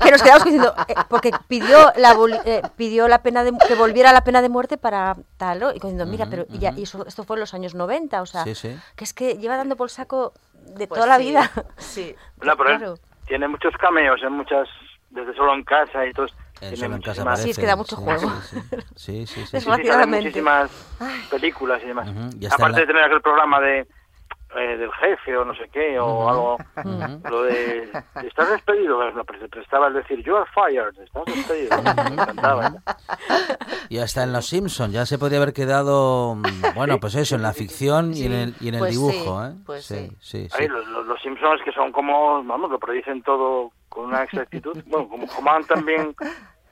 que nos quedamos diciendo, eh, porque pidió la aboli- eh, pidió la pena de, que volviera la pena de muerte para tal, ¿no? Y diciendo, mira, pero y ya- y eso, esto fue en los años 90, o sea, Sí, sí. que es que lleva dando por saco de Pues toda la vida. Sí. Pero Claro. Tiene muchos cameos en muchas, desde solo en casa y todo. En tiene en casa Sí, es que da mucho sí, juego. Sí, sí, sí, sí, sí, sí. Sí, sí, salen Desgraciadamente. muchísimas películas y demás. Ya está Aparte la- de tener aquel programa de eh, del jefe o no sé qué, o algo, lo de estás despedido, lo que se prestaba el decir you are fired, estás despedido, me encantaba. Y hasta en Los Simpsons ya se podría haber quedado, mm, bueno, pues eso, en la ficción y en el, y en el pues sí, dibujo, ¿eh? pues sí, sí, sí. Ahí, los, los, los Simpsons que son como, vamos, lo predicen todo con una exactitud. Bueno, como, como han también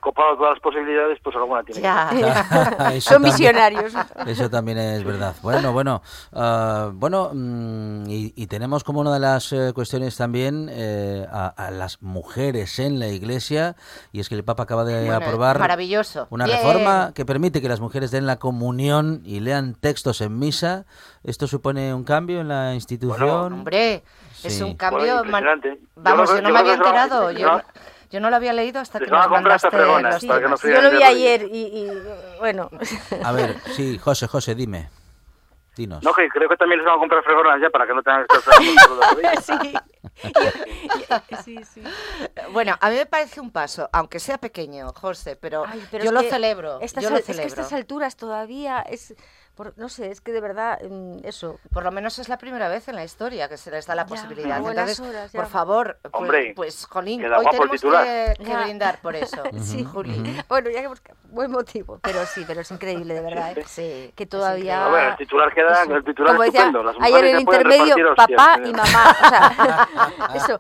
copado todas las posibilidades, pues alguna tiene. que Ya. Eso Son también- visionarios. Eso también es verdad. Bueno, bueno, ah, bueno, mm, y, y tenemos como una de las eh, cuestiones también eh, a, a las mujeres en la Iglesia, y es que el Papa acaba de Bueno, aprobar maravilloso. una Bien. reforma que permite que las mujeres den la comunión y lean textos en misa. ¿Esto supone un cambio en la institución? Hombre, es un cambio... Bueno, Vamos, yo que- no me había que enterado. Yo, yo no lo había leído hasta que nos mandaste que no Yo lo vi ayer y, y, bueno. A ver, sí, José, José, dime. Dinos. No, que creo que también les van a comprar fregonas ya para que no tengan que que veis. sí, sí. Bueno, a mí me parece un paso, aunque sea pequeño, José, pero, Ay, pero yo es lo que celebro. estas yo lo al- Es que estas alturas todavía es. Por- no sé, es que de verdad. mm, Eso. Por lo menos es la primera vez en la historia que se les da la Ya, posibilidad. Entonces, horas, por favor, pues, Hombre, pues Jolín, queda hoy tenemos que, que brindar por eso. Sí, Juli. Bueno, ya que hemos- buen motivo. Pero sí, pero es increíble, de verdad. ¿eh? Sí, Que todavía. A ver, el titular queda, el titular Como decía estupendo. Las ayer en el intermedio, repartir hostias, papá ¿eh? y mamá. O sea, eso.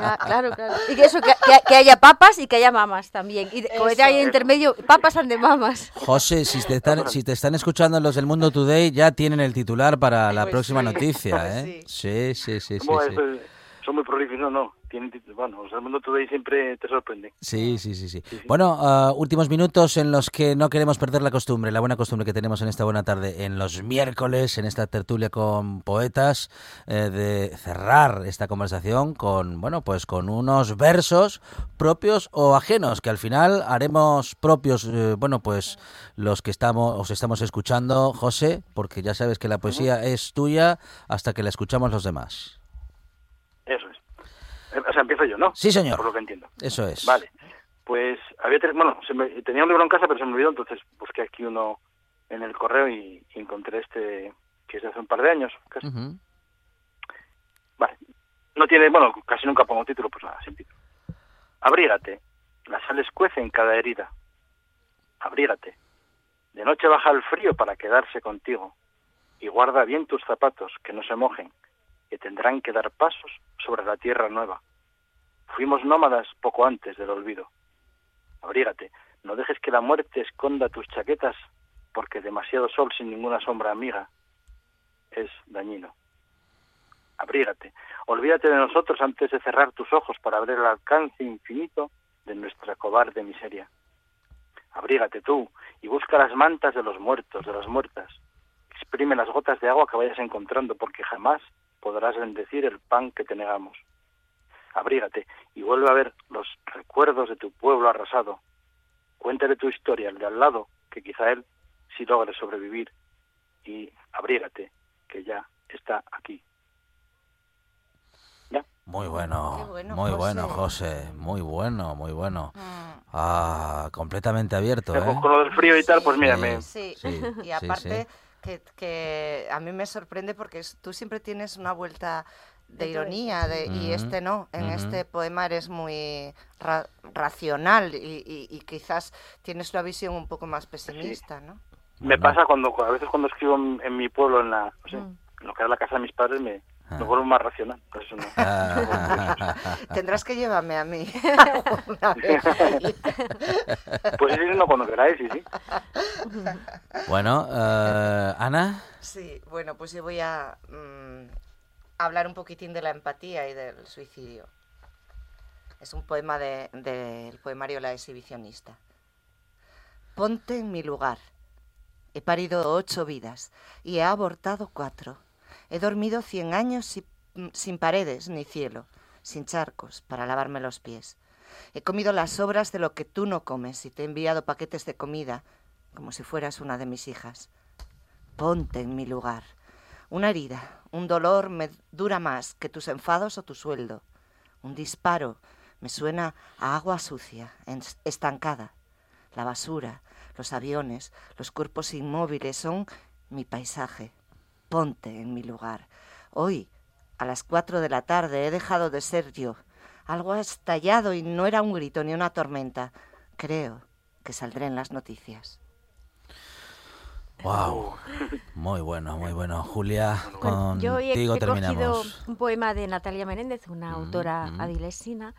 Ya, claro, claro. Y que eso, que, que- haya papas y que haya mamas también. Y como decía ahí en el intermedio, papas and de mamas. José, si te, están, si te están escuchando los del Mundo Today, ya tienen el titular para la Pues próxima sí, noticia, pues ¿eh? Sí, sí, sí, sí. Bueno, sí. es- son muy prolíficos, no, no. Tienen, bueno, o sea, el mundo today siempre te sorprende. Sí, sí, sí, sí. Bueno, ah, últimos minutos en los que no queremos perder la costumbre, la buena costumbre que tenemos en esta buena tarde, en los miércoles, en esta tertulia con poetas, eh, de cerrar esta conversación con, bueno, pues con unos versos propios o ajenos, que al final haremos propios, eh, bueno, pues los que estamos, os estamos escuchando, José, porque ya sabes que la poesía es tuya hasta que la escuchamos los demás. Eso es. Eh, O sea, empiezo yo, ¿no? Sí, señor. Por lo que entiendo. Eso es. Vale. Pues había tres, bueno, se me- tenía un libro en casa, pero se me olvidó, entonces busqué aquí uno en el correo y, y encontré este que es de hace un par de años. casi. Vale. No tiene, bueno, casi nunca pongo título, pues nada, sin título. Abrígate. La sal escuece en cada herida. Abrígate. De noche baja el frío para quedarse contigo. Y guarda bien tus zapatos, que no se mojen, que tendrán que dar pasos sobre la tierra nueva. Fuimos nómadas poco antes del olvido. Abrígate. No dejes que la muerte esconda tus chaquetas, porque demasiado sol sin ninguna sombra amiga es dañino abrígate. Olvídate de nosotros antes de cerrar tus ojos para ver el alcance infinito de nuestra cobarde miseria. Abrígate tú y busca las mantas de los muertos, de las muertas. Exprime las gotas de agua que vayas encontrando, porque jamás podrás bendecir el pan que te negamos. Abrígate y vuelve a ver los recuerdos de tu pueblo arrasado. Cuéntale tu historia al de al lado, que quizá él sí logre sobrevivir. Y abrígate, que ya está aquí. Muy bueno, muy José. bueno, José, muy bueno, muy bueno. Mm. Ah, completamente abierto, ¿eh? Con lo del frío y tal, pues Sí. me, Sí, Sí, y aparte sí. Que, que a mí me sorprende porque es- tú siempre tienes una vuelta de ironía de- y este no, en este poema eres muy ra- racional y, y- y quizás tienes una visión un poco más pesimista, ¿no? me pasa cuando a veces cuando escribo en, en mi pueblo, en la, no sé, Mm. en lo que era la casa de mis padres, me, Ah. me vuelvo más racional. Por eso no. Ah, Tendrás que llevarme a mí. Pues sí, no cuando queráis, sí, sí. bueno, eh, Ana, Sí, bueno, pues yo voy a mm, hablar un poquitín de la empatía y del suicidio. Es un poema de- del poemario La exhibicionista. Ponte en mi lugar. He parido ocho vidas y he abortado cuatro. He dormido cien años si- sin paredes ni cielo, sin charcos para lavarme los pies. He comido las sobras de lo que tú no comes y te he enviado paquetes de comida como si fueras una de mis hijas. Ponte en mi lugar. Una herida, un dolor me dura más que tus enfados o tu sueldo. Un disparo me suena a agua sucia, estancada. La basura, los aviones, los cuerpos inmóviles son mi paisaje. Ponte en mi lugar. Hoy, a las cuatro de la tarde, he dejado de ser yo. Algo ha estallado y no era un grito ni una tormenta. Creo que saldré en las noticias. Wow. Muy bueno, muy bueno. Julia, Bueno, yo he, contigo he cogido terminamos. un poema de Natalia Menéndez, una autora mm. adilesina,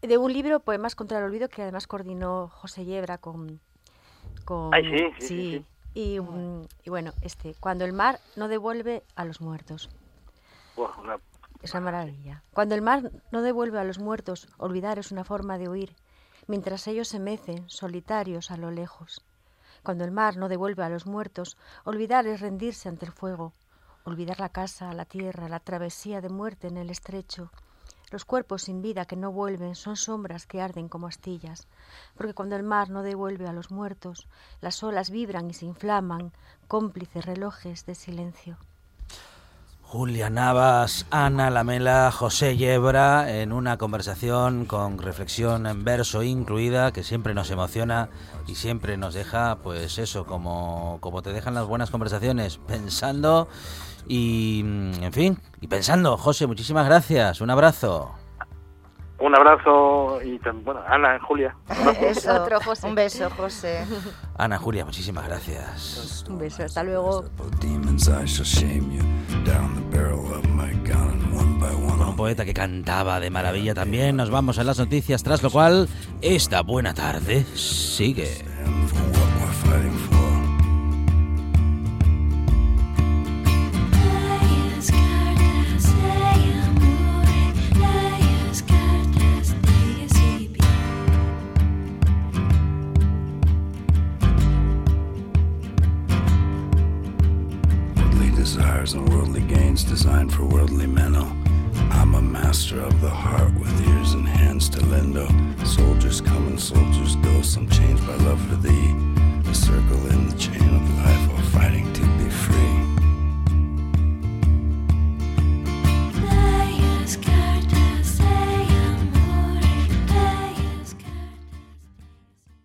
de un libro, Poemas contra el Olvido, que además coordinó José Yebra con... con Ay, sí, sí, sí, sí. Y, mm, y bueno, este, cuando el mar no devuelve a los muertos. Una- Es una maravilla. Cuando el mar no devuelve a los muertos, olvidar es una forma de huir, mientras ellos se mecen, solitarios a lo lejos. Cuando el mar no devuelve a los muertos, olvidar es rendirse ante el fuego, olvidar la casa, la tierra, la travesía de muerte en el estrecho. Los cuerpos sin vida que no vuelven son sombras que arden como astillas, porque cuando el mar no devuelve a los muertos, las olas vibran y se inflaman, cómplices relojes de silencio. Julia Navas, Ana Lamela, José Yebra, en una conversación con reflexión en verso incluida, que siempre nos emociona y siempre nos deja, pues eso, como, como te dejan las buenas conversaciones, pensando y, en fin, y pensando. José, muchísimas gracias, un abrazo. Un abrazo y bueno, Ana, Julia. Eso, Otro José. Un beso, José. Ana, Julia, muchísimas gracias. Un beso, hasta luego. Un poeta que cantaba de maravilla también, nos vamos a las noticias, tras lo cual, esta buena tarde sigue.